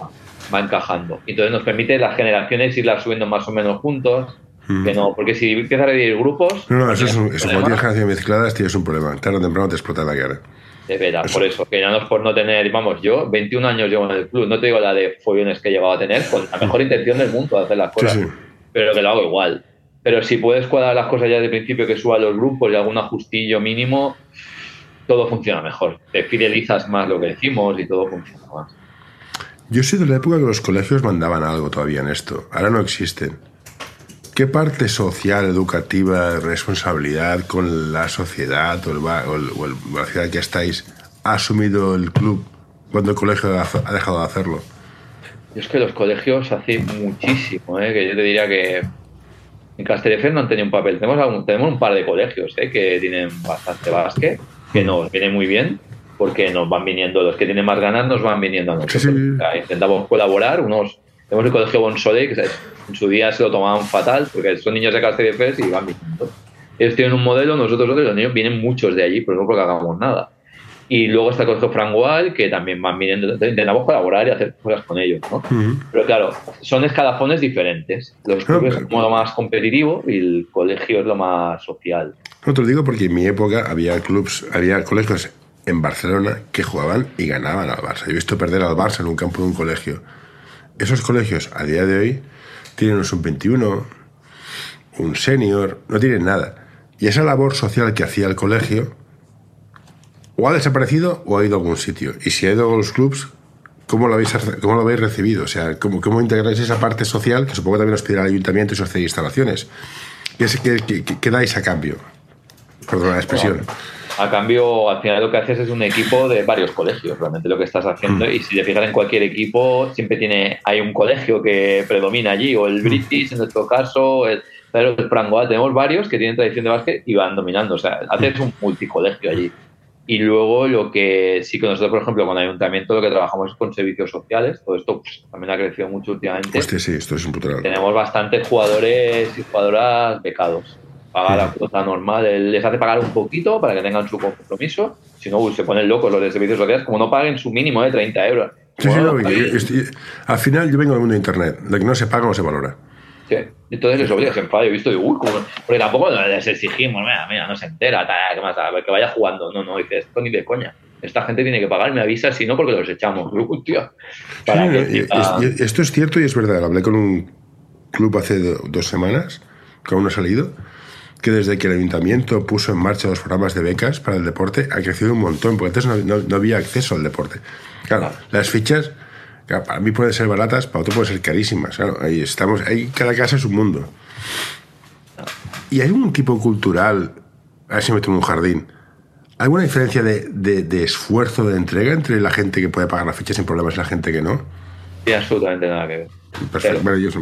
va encajando. Entonces nos permite las generaciones irlas subiendo más o menos juntos. Mm. Que no, porque si empiezas a dividir grupos. No, no, eso es un, eso, cuando tienes generación mezcladas tienes un problema. Tarde o temprano te explota la cara. De veras, por eso, que ya no es por no tener, vamos, yo 21 años llevo en el club, no te digo la de follones que he llegado a tener, con la mejor intención del mundo de hacer las Sí, cosas, sí. pero que lo hago igual. Pero si puedes cuadrar las cosas ya de principio, que suba los grupos y algún ajustillo mínimo, todo funciona mejor. Te fidelizas más lo que decimos y todo funciona más. Yo soy de la época que los colegios mandaban algo todavía en esto. Ahora no existen. ¿Qué parte social, educativa, responsabilidad con la sociedad o, el, o el- o el- la ciudad que estáis ha asumido el club cuando el colegio ha, dejado de hacerlo? Yo es que los colegios hacen muchísimo, ¿eh? que yo te diría que En Castelldefels no han tenido un papel. Tenemos, tenemos un par de colegios ¿eh? que tienen bastante básquet, que nos viene muy bien, porque nos van viniendo, los que tienen más ganas nos van viniendo a nosotros. intentamos colaborar, unos tenemos el colegio Bonsole, que en su día se lo tomaban fatal, porque son niños de Castelldefels y van viniendo. Ellos tienen un modelo, nosotros otros, los niños vienen muchos de allí, pero no porque hagamos nada. Y luego está el colegio Frangual, que también van viniendo, intentamos colaborar y hacer cosas con ellos, ¿no? Pero claro, son escalafones diferentes. Los clubes son lo más competitivo y el colegio es lo más social. No te lo digo porque en mi época había clubs, había colegios en Barcelona que jugaban y ganaban al Barça. Yo he visto perder al Barça en un campo de un colegio. Esos colegios a día de hoy tienen un sub-21, un senior, no tienen nada. Y esa labor social que hacía el colegio o ha desaparecido o ha ido a algún sitio. Y si ha ido a los clubs, ¿cómo lo habéis, cómo lo habéis recibido? O sea, ¿cómo, ¿cómo, integráis esa parte social que supongo que también os pedirá el ayuntamiento y os instalaciones? ¿Qué, dais a cambio? Perdón la expresión. A cambio, al final lo que haces es un equipo de varios colegios, realmente lo que estás haciendo. Mm. Y si te fijas en cualquier equipo, siempre tiene hay un colegio que predomina allí, o el mm. British en nuestro caso, el, el tenemos varios que tienen tradición de básquet y van dominando. O sea, haces un multicolegio allí. Y luego lo que sí que nosotros, por ejemplo, con el ayuntamiento lo que trabajamos es con servicios sociales. Todo esto pues, también ha crecido mucho últimamente. Hostia, sí, esto es un Tenemos bastantes jugadores y jugadoras becados. Pagar la cuota normal, les hace pagar un poquito para que tengan su compromiso. Si no, se ponen locos los de servicios sociales, como no paguen su mínimo de 30 euros. Sí, sí, al final yo vengo del mundo de Internet. Lo que no se paga no se valora. Sí. Entonces les obliga, se enfada. He visto, uy, porque tampoco les exigimos, mira, mira, no se entera, tal, más, que vaya jugando. No, no, dice, esto ni de coña. Esta gente tiene que pagar, me avisa, si no, porque los echamos. esto es cierto y es verdad. Hablé con un club hace dos semanas, que aún no ha salido, que desde que el ayuntamiento puso en marcha los programas de becas para el deporte, ha crecido un montón, porque antes no, había acceso al deporte. Claro, las fichas para mí pueden ser baratas, para otro pueden ser carísimas. Claro, ahí estamos, ahí cada casa es un mundo. ¿Y hay un tipo cultural, a ver si me tomo un jardín, alguna diferencia de, de, esfuerzo, de entrega entre la gente que puede pagar la ficha sin problemas y la gente que no? Sí, absolutamente nada que ver. Perfecto, me, alegro,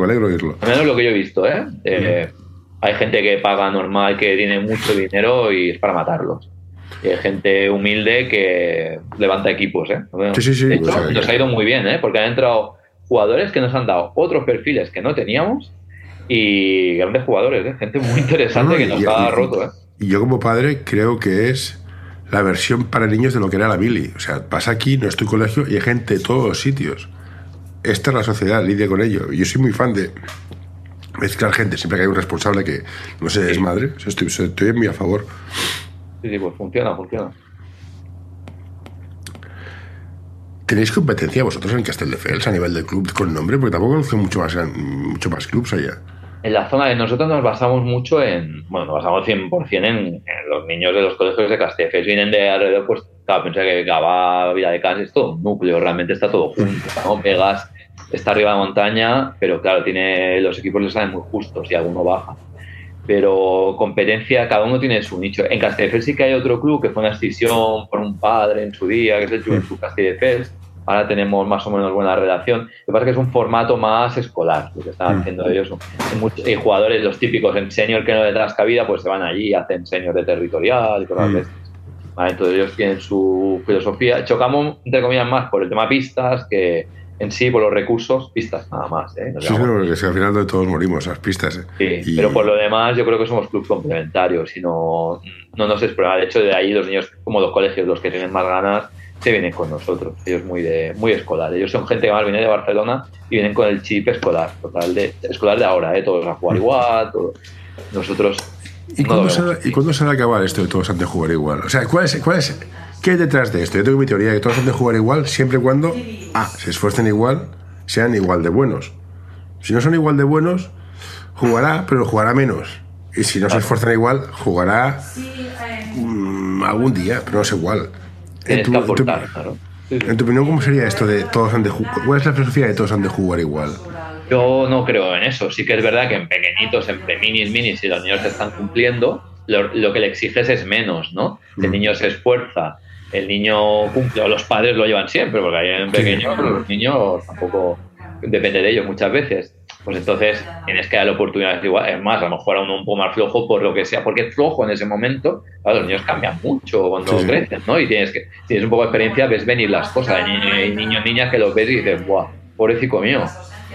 me alegro oírlo. Menos lo que yo he visto, ¿eh? eh hay gente que paga normal, que tiene mucho dinero y es para matarlos y hay gente humilde que levanta equipos. ¿eh? Sí, sí, sí. nos ha ido muy bien, ¿eh? porque han entrado jugadores que nos han dado otros perfiles que no teníamos y grandes jugadores, ¿eh? gente muy interesante que nos ha roto. ¿eh? Y yo como padre creo que es la versión para niños de lo que era la Billy. O sea, pasa aquí, no es tu colegio y hay gente de todos los sitios. Esta es la sociedad, lidia con ello. Yo soy muy fan de mezclar gente, siempre que hay un responsable que no se desmadre. estoy, estoy muy a favor. Sí, sí, pues funciona, funciona. ¿Tenéis competencia vosotros en Castelldefels a nivel de club con nombre? Porque tampoco conozco mucho más, mucho más clubs allá. En la zona de nosotros nos basamos mucho en, bueno, nos basamos 100% en, en los niños de los colegios de Castelldefels. Vienen de alrededor, pues, claro, pensé que Gaba, Villa de Cans es todo un núcleo, realmente está todo junto, ¿no? Vegas está arriba de montaña, pero claro, tiene los equipos les salen muy justos y alguno baja pero competencia, cada uno tiene su nicho. En Castelldefels sí que hay otro club que fue una escisión por un padre en su día, que es el Juventud Castelldefels. Ahora tenemos más o menos buena relación. Lo que pasa es que es un formato más escolar, lo que están haciendo ellos. Hay, jugadores, los típicos en senior que no le das cabida, pues se van allí, hacen senior de territorial y cosas mm. entonces ellos tienen su filosofía. Chocamos, entre comillas, más por el tema pistas que, en sí, por los recursos, pistas nada más. ¿eh? sí, pero que al final de todos morimos, las pistas. ¿eh? Sí, pero por lo demás yo creo que somos clubes complementarios y no, no nos es De hecho, de ahí los niños, como los colegios, los que tienen más ganas, se vienen con nosotros. Ellos muy de muy escolar. Ellos son gente que más viene de Barcelona y vienen con el chip escolar, total de, escolar de ahora, ¿eh? todos a jugar igual. Nosotros... ¿Y, cuándo se, ¿Y cuándo se va a acabar esto de todos han de jugar igual? O sea, ¿cuál es, cuál es ¿Qué hay detrás de esto? Yo tengo mi teoría de que todos han de jugar igual siempre y cuando A, se esfuercen igual, sean igual de buenos. Si no son igual de buenos, jugará, pero jugará menos. Y si no se esfuerzan igual, jugará mm, algún día, pero no es igual. En tu, en tu opinión, ¿cómo sería esto de todos han de jugar? ¿Cuál es la filosofía de todos han de jugar igual? Yo no creo en eso. Sí que es verdad que en pequeñitos, en minis, minis, si los niños se están cumpliendo, lo, que le exiges es menos, ¿no? El mm. niño se esfuerza, el niño cumple, o los padres lo llevan siempre, porque hay en pequeño, pero los niños tampoco depende de ellos muchas veces. pues entonces tienes que darle oportunidades igual. Es más, a lo mejor a uno un poco más flojo por lo que sea, porque es flojo en ese momento. Claro, los niños cambian mucho cuando crecen, ¿no? Y tienes que, si tienes un poco de experiencia, ves venir las cosas. Hay niños, niñas que los ves y dices, ¡buah, pobrecito mío!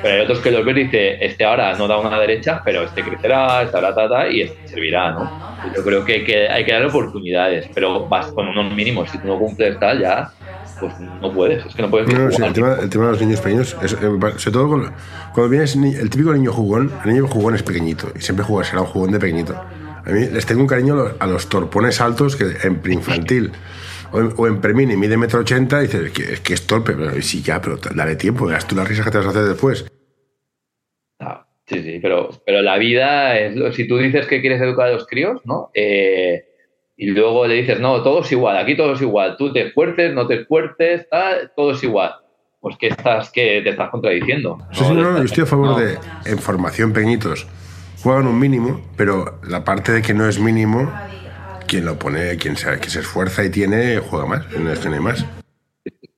Pero hay otros que los ves y dices, este ahora no da una derecha, pero este crecerá, estará tata y este servirá, ¿no? Yo creo que, que hay que darle oportunidades, pero vas con unos mínimos. Si tú no cumples tal, ya pues no puedes, es que no puedes. No, el, tema, el, tema, de los niños pequeños, es, eh, sobre todo cuando vienes el típico niño jugón, el niño jugón es pequeñito y siempre juega, será un jugón de pequeñito. A mí les tengo un cariño a los, torpones altos que en preinfantil o en, o en premini mide metro ochenta y dices que, que es torpe, pero sí, ya, pero dale tiempo, verás tú las risas que te vas a hacer después. Ah, sí, sí, pero, pero la vida es. Si tú dices que quieres educar a los críos, ¿no? Eh, y luego le dices, no, todo es igual, aquí todo es igual, tú te esfuerces, no te esfuerces, todo es igual. Pues que estás, que te estás contradiciendo. Sí, sí, no, yo estoy a favor de, en formación pequeñitos, juegan un mínimo, pero la parte de que no es mínimo, quien lo pone, quien se, que se esfuerza y tiene, juega más, no es que no hay más.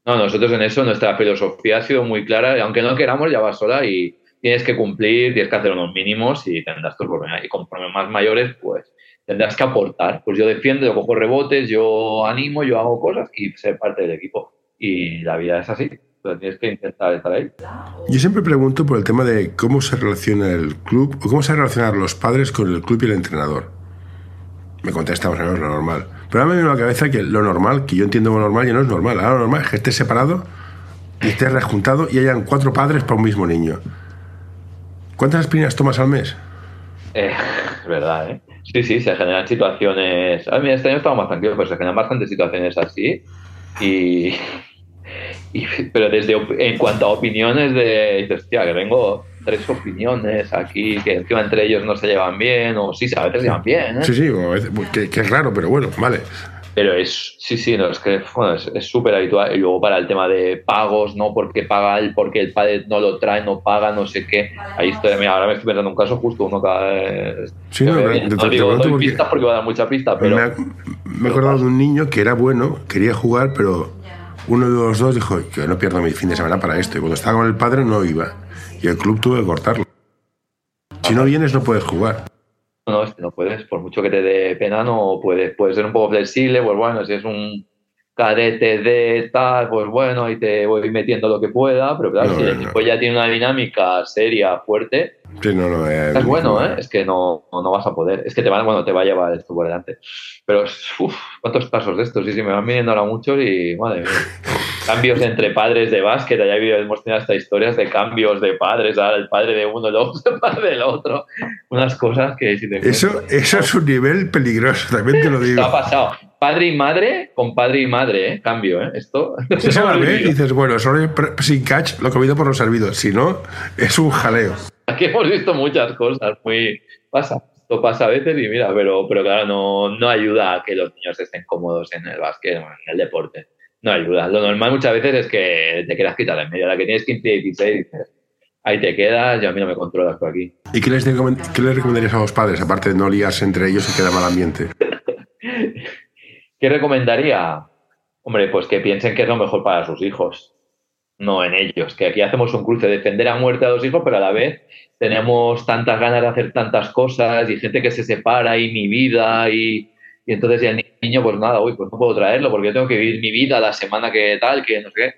No, nosotros en eso, nuestra filosofía ha sido muy clara, y aunque no queramos, ya va sola y tienes que cumplir, tienes que hacer unos mínimos y tendrás tus problemas. Y conforme más mayores, pues tendrás que aportar. Pues yo defiendo, yo cojo rebotes, yo animo, yo hago cosas y ser parte del equipo. Y la vida es así. tienes que intentar estar ahí. Yo siempre pregunto por el tema de cómo se relaciona el club o cómo se relacionan los padres con el club y el entrenador. Me contesta más lo normal. Pero a mí me viene a la cabeza que lo normal, que yo entiendo como normal, ya no es normal. Ahora lo normal es que estés separado y estés rejuntado y hayan cuatro padres para un mismo niño. ¿Cuántas aspirinas tomas al mes? Eh, es verdad, ¿eh? Sí, sí, se generan situaciones. A mí este año estaba más tranquilo, pero se generan bastantes situaciones así. Y, pero desde en cuanto a opiniones de hostia, que tengo tres opiniones aquí que encima entre ellos no se llevan bien, o sí, a veces se llevan bien. ¿eh? Sí, sí, que, que, es raro, pero bueno, vale. Pero es, sí, sí, no, es que bueno, es súper habitual. Y luego para el tema de pagos, ¿no? Porque paga él, porque el padre no lo trae, no paga, no sé qué. Ahí estoy, mira, ahora me estoy pensando un caso justo uno cada Sí, no, no, no digo, doy porque, pistas porque va a dar mucha pista, pero... Me, me he acordado de un niño que era bueno, quería jugar, pero uno de los dos dijo que no pierdo mi fin de semana para esto. Y cuando estaba con el padre no iba. Y el club tuvo que cortarlo. Si no vienes no puedes jugar no, este no puedes, por mucho que te dé pena, no puedes. Puedes ser un poco flexible, pues bueno, si es un cadete de tal, pues bueno, ahí te voy metiendo lo que pueda, pero claro, si el equipo ya tiene una dinámica seria, fuerte, eh, es bueno, ¿eh? Es que no, no, vas a poder. Es que te va, bueno, te va a llevar esto por delante. Pero, uff, ¿cuántos casos de estos? Sí, sí, me van viniendo ahora muchos y, madre mía. cambios entre padres de básquet. Ya hemos tenido hasta historias de cambios de padres. Ahora el padre de uno, el otro, el padre del otro. Unas cosas que... Si te eso, eso es un nivel peligroso, también te lo digo. ha pasado. Padre y madre con padre y madre, ¿eh? Cambio, ¿eh? Esto... Si se ve, dices, bueno, solo sin catch, lo comido por los servidos. Si no, es un jaleo. Aquí hemos visto muchas cosas, muy... Pasa, esto pasa a veces y mira, pero, pero claro, no, no ayuda a que los niños estén cómodos en el básquet en el deporte. No ayuda. Lo normal muchas veces es que te quedas quitar en medio. La que tienes 15 y 16 dices, ahí te quedas y a mí no me controlas por aquí. ¿Y qué les, qué les recomendarías a los padres, aparte de no liarse entre ellos y queda mal ambiente? ¿Qué recomendaría? Hombre, pues que piensen que es lo mejor para sus hijos no en ellos. Que aquí hacemos un cruce, defender a muerte a los hijos, pero a la vez tenemos tantas ganas de hacer tantas cosas y gente que se separa y mi vida y, y entonces ya el niño, pues nada, uy, pues no puedo traerlo porque yo tengo que vivir mi vida la semana que tal, que no sé qué.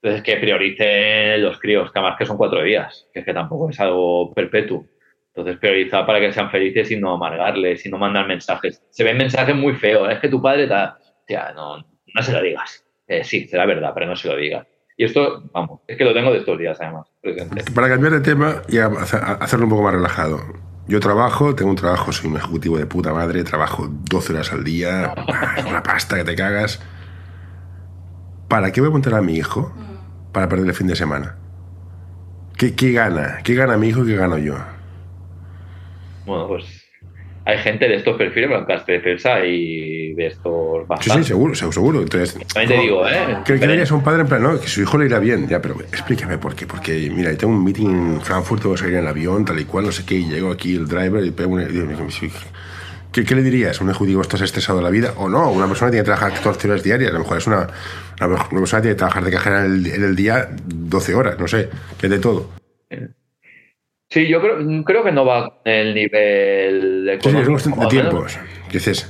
Entonces que prioricen los críos, que además que son cuatro días, que es que tampoco es algo perpetuo. Entonces prioriza para que sean felices y no amargarles y no mandar mensajes. Se ven mensajes muy feos, es que tu padre está... Ya, no, no se lo digas. Eh, sí, será verdad, pero no se lo digas. Y esto, vamos, es que lo tengo de estos días además. Para cambiar de tema y hacerlo un poco más relajado. Yo trabajo, tengo un trabajo, soy un ejecutivo de puta madre, trabajo 12 horas al día, una pasta que te cagas. ¿Para qué voy a montar a mi hijo para perder el fin de semana? ¿Qué, qué gana? ¿Qué gana mi hijo y qué gano yo? Bueno, pues hay gente de estos perfiles blancas de defensa y de estos Sí, sí, seguro, seguro. Entonces, También te digo, ¿eh? Que, que es un padre en plan, no, que su hijo le irá bien. Ya, pero explícame por qué. Porque, mira, tengo un meeting en Frankfurt, tengo que salir en el avión, tal y cual, no sé qué, y llego aquí el driver y pego una... ¿Qué, ¿Qué, le dirías? ¿Un ejecutivo estás estresado de la vida? O no, una persona tiene que trabajar 14 horas diarias. A lo mejor es una, una, persona tiene que trabajar de cajera en el, en el día 12 horas, no sé, que de todo. Sí, yo creo, creo que no va el nivel de... Sí, de tiempos. Dices,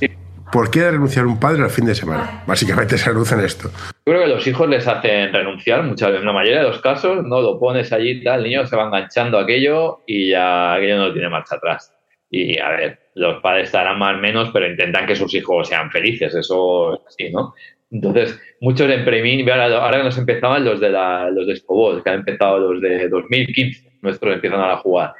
¿por qué renunciar un padre al fin de semana? Básicamente se renuncia en esto. Yo creo que los hijos les hacen renunciar muchas veces. En la mayoría de los casos, no lo pones allí tal, el niño se va enganchando a aquello y ya aquello no tiene marcha atrás. Y a ver, los padres estarán más o menos, pero intentan que sus hijos sean felices, eso sí, ¿no? Entonces, muchos en Premin, ahora, nos empezaban los de, la, los de Escobol, que han empezado los de 2015 nuestros empiezan a jugar.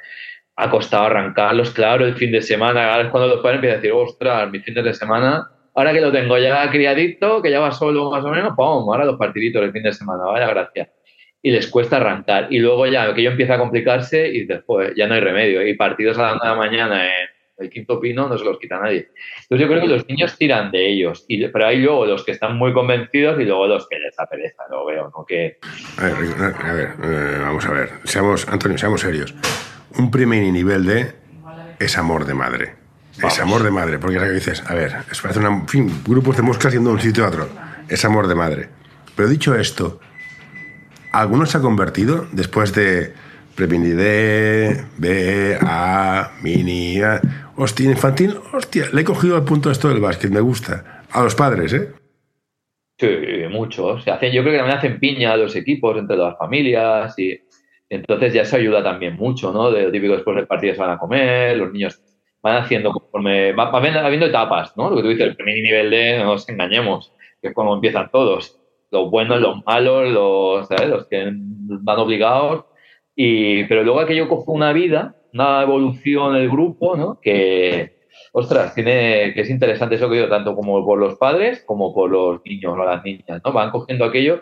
Ha costado arrancarlos, claro, el fin de semana. Ahora es cuando los padres empiezan a decir, ostras, mi fin de semana, ahora que lo tengo ya criadito, que ya va solo más o menos, ¡pum! Ahora los partiditos el fin de semana, vaya gracia. Y les cuesta arrancar. Y luego ya que empieza a complicarse y después ya no hay remedio. Y partidos a la mañana en el quinto pino no se los quita nadie. Entonces yo creo que los niños tiran de ellos, y, pero hay luego los que están muy convencidos y luego los que les da pereza, lo veo, ¿no? Que... A ver, a ver eh, vamos a ver, seamos, Antonio, seamos serios. Un primer nivel de es amor de madre. Es amor de madre, porque es lo que dices, a ver, es parece una, en fin, grupos de moscas yendo de un sitio a otro. Es amor de madre. Pero dicho esto, ¿alguno se ha convertido después de Previnide, B, A, Mini, A, Hostia, infantil, hostia, le he cogido al punto esto del básquet, me gusta. A los padres, ¿eh? Sí, muchos. Se hacen, yo creo que también hacen piña a los equipos entre las familias y entonces ya eso ayuda también mucho, ¿no? De típico después del partido se van a comer, los niños van haciendo conforme, va, habiendo etapas, ¿no? Lo que tú dices, el primer nivel de, no nos engañemos, que es como empiezan todos, los buenos, los malos, los, los que van obligados, y, pero luego aquello coge una vida una evolución del grupo, ¿no? Que, ostras, tiene, que es interesante eso que digo, tanto como por los padres como por los niños o las niñas, ¿no? Van cogiendo aquello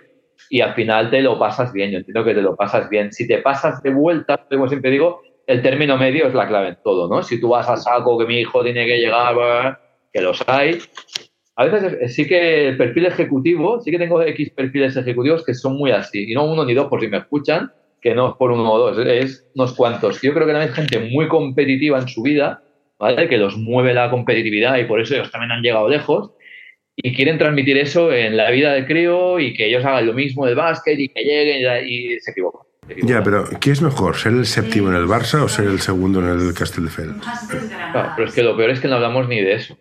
y al final te lo pasas bien. Yo entiendo que te lo pasas bien. Si te pasas de vuelta, como siempre digo, el término medio es la clave en todo, ¿no? Si tú vas a saco que mi hijo tiene que llegar, que los hay. A veces sí que el perfil ejecutivo, sí que tengo X perfiles ejecutivos que son muy así, y no uno ni dos por si me escuchan, que no es por uno o dos, es unos cuantos. Yo creo que también hay gente muy competitiva en su vida, ¿vale? Que los mueve la competitividad y por eso ellos también han llegado lejos y quieren transmitir eso en la vida de crío y que ellos hagan lo mismo del básquet y que lleguen y, se equivocan. Ya, pero ¿qué es mejor? ¿Ser el séptimo en el Barça o ser el segundo en el Castelldefels? Claro, pero es que lo peor es que no hablamos ni de eso.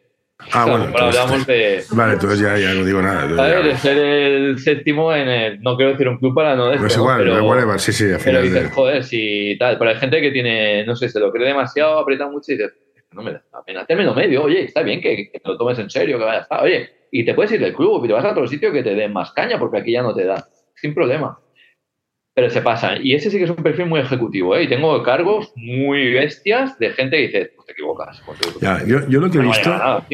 Ah, bueno. hablamos de. Vale, entonces ya, ya no digo nada. A ver, de ser el séptimo en el. No quiero decir un club para no. Pues igual, pero, igual, sí, sí. pero dices, joder, si tal. Pero hay gente que tiene, no sé, se lo cree demasiado, aprieta mucho y dices, no me da la pena. Término medio, oye, está bien que, que lo tomes en serio, que vaya a estar. Oye, y te puedes ir del club y te vas a otro sitio que te den más caña porque aquí ya no te da. Sin problema. Pero se pasa. Y ese sí que es un perfil muy ejecutivo, ¿eh? Y tengo cargos muy bestias de gente que dice, pues te equivocas. Pues ya, yo, yo, lo que he visto. Nada,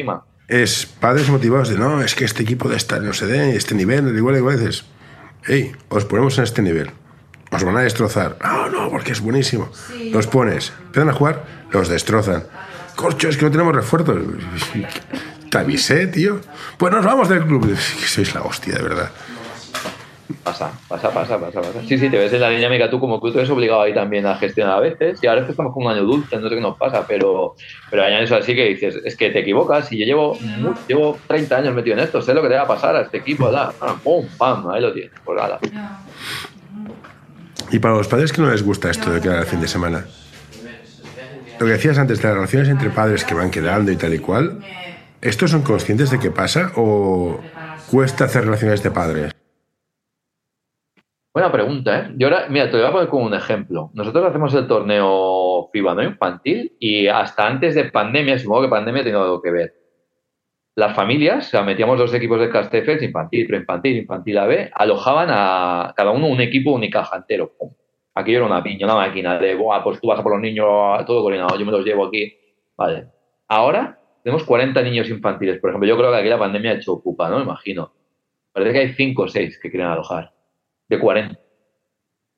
es padres motivados de no, es que este equipo de estar no se dé, este nivel, igual, igual dices, hey, os ponemos en este nivel, os van a destrozar. No, no, porque es buenísimo. Los pones, empiezan a jugar, los destrozan. Corcho, es que no tenemos refuerzos. Te avisé, tío. Pues nos vamos del club. Sois la hostia, de verdad. Pasa, pasa, pasa, pasa, pasa. Sí, sí, te ves en la dinámica tú como que tú eres obligado ahí también a gestionar a veces. Y ahora estamos con un año dulce, no sé qué nos pasa, pero, pero hay años así que dices, es que te equivocas y yo llevo, llevo 30 años metido en esto, sé lo que te va a pasar a este equipo, da, pum, pam, ahí lo tienes, pues nada. Y para los padres que no les gusta esto de quedar el fin de semana, lo que decías antes de las relaciones entre padres que van quedando y tal y cual, ¿estos son conscientes de qué pasa o cuesta hacer relaciones de padres? Buena pregunta, ¿eh? Yo ahora, mira, te voy a poner como un ejemplo. Nosotros hacemos el torneo FIBA, ¿no? Infantil, y hasta antes de pandemia, supongo que pandemia tenido algo que ver. Las familias, o sea, metíamos dos equipos de Castellfels, infantil, preinfantil, infantil AB, alojaban a cada uno un equipo unicaja entero. Aquí era una piña, una máquina de, Buah, pues tú vas a por los niños, todo coordinado, yo me los llevo aquí. Vale. Ahora tenemos 40 niños infantiles, por ejemplo. Yo creo que aquí la pandemia ha hecho ocupa, ¿no? Imagino. Parece que hay 5 o 6 que quieren alojar de 40.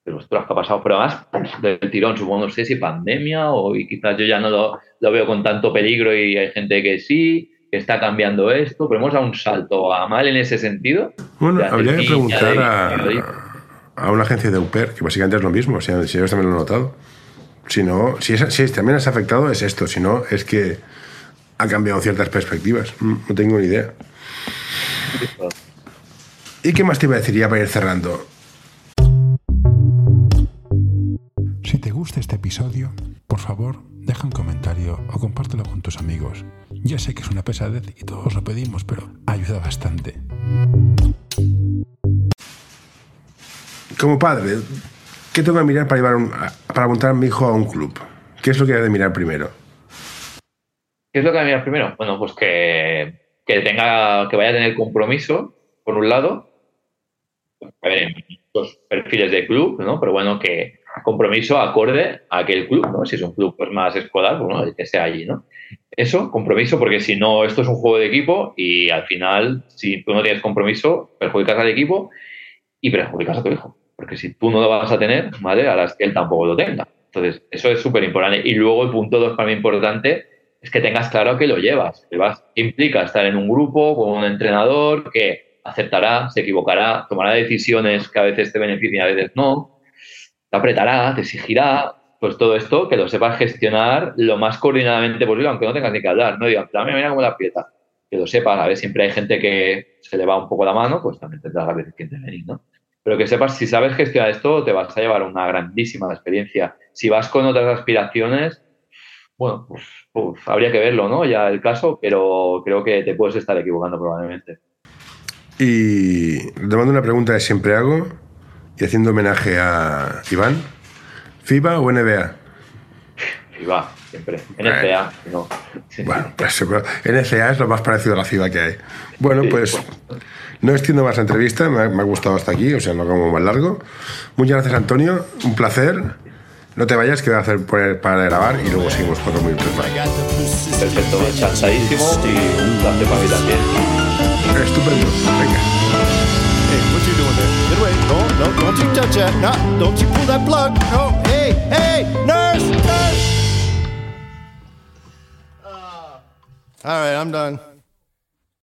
Pero ostras, ¿qué ha pasado? Pero además del tirón, supongo, no sé si pandemia o y quizás yo ya no lo, veo con tanto peligro y hay gente que sí, que está cambiando esto, pero hemos dado un salto a mal en ese sentido. Bueno, habría que preguntar a, una agencia de UPER, que básicamente es lo mismo, si, si ellos también lo han notado. Si no, si, es, si también has afectado es esto, si no es que ha cambiado ciertas perspectivas. Mm, no tengo ni idea. ¿Y qué más te iba a decir ya para ir cerrando? Si te gusta este episodio, por favor, deja un comentario o compártelo con tus amigos. Ya sé que es una pesadez y todos lo pedimos, pero ayuda bastante. Como padre, ¿qué tengo que mirar para, llevar para montar a mi hijo a un club? ¿Qué es lo que hay de mirar primero? ¿Qué es lo que hay de mirar primero? Bueno, pues que, que tenga, que vaya a tener compromiso, por un lado. A ver, los perfiles de club, ¿no? Pero bueno, que compromiso acorde a aquel club, ¿no? Si es un club pues, más escolar, pues, bueno, que sea allí, ¿no? Eso, compromiso, porque si no, esto es un juego de equipo y al final, si tú no tienes compromiso, perjudicas al equipo y perjudicas a tu hijo. Porque si tú no lo vas a tener, ¿vale? A las que él tampoco lo tenga. Entonces, eso es súper importante. Y luego el punto dos para mí importante es que tengas claro que lo llevas. Que implica estar en un grupo con un entrenador que aceptará, se equivocará, tomará decisiones que a veces te benefician a veces no, te apretará, te exigirá, pues todo esto que lo sepas gestionar lo más coordinadamente posible, aunque no tengas ni que hablar, no digas, dame, mira cómo la aprieta. Que lo sepas, a ver, siempre hay gente que se le va un poco la mano, pues también tendrás a veces que intervenir, ¿no? Pero que sepas, si sabes gestionar esto, te vas a llevar una grandísima experiencia. Si vas con otras aspiraciones, bueno, pues, pues, habría que verlo, ¿no? Ya el caso, pero creo que te puedes estar equivocando probablemente. Y te mando una pregunta que siempre hago, y haciendo homenaje a Iván. ¿FIBA o NBA? FIBA, siempre. NCA, no. Bueno, pues, NCA es lo más parecido a la FIBA que hay. Bueno, pues no extiendo más la entrevista, me ha, me ha gustado hasta aquí, o sea, no como más largo. Muchas gracias, Antonio, un placer. No te vayas, que voy a hacer para grabar y luego seguimos cuatro minutos más. Perfecto, encantadísimo y un placer para mí también. Estupendo, venga. Hey, what you doing there? Get away. No, no, don't you touch that. No, don't you pull that plug. No, hey, hey, nurse, nurse. Uh. All right, I'm done.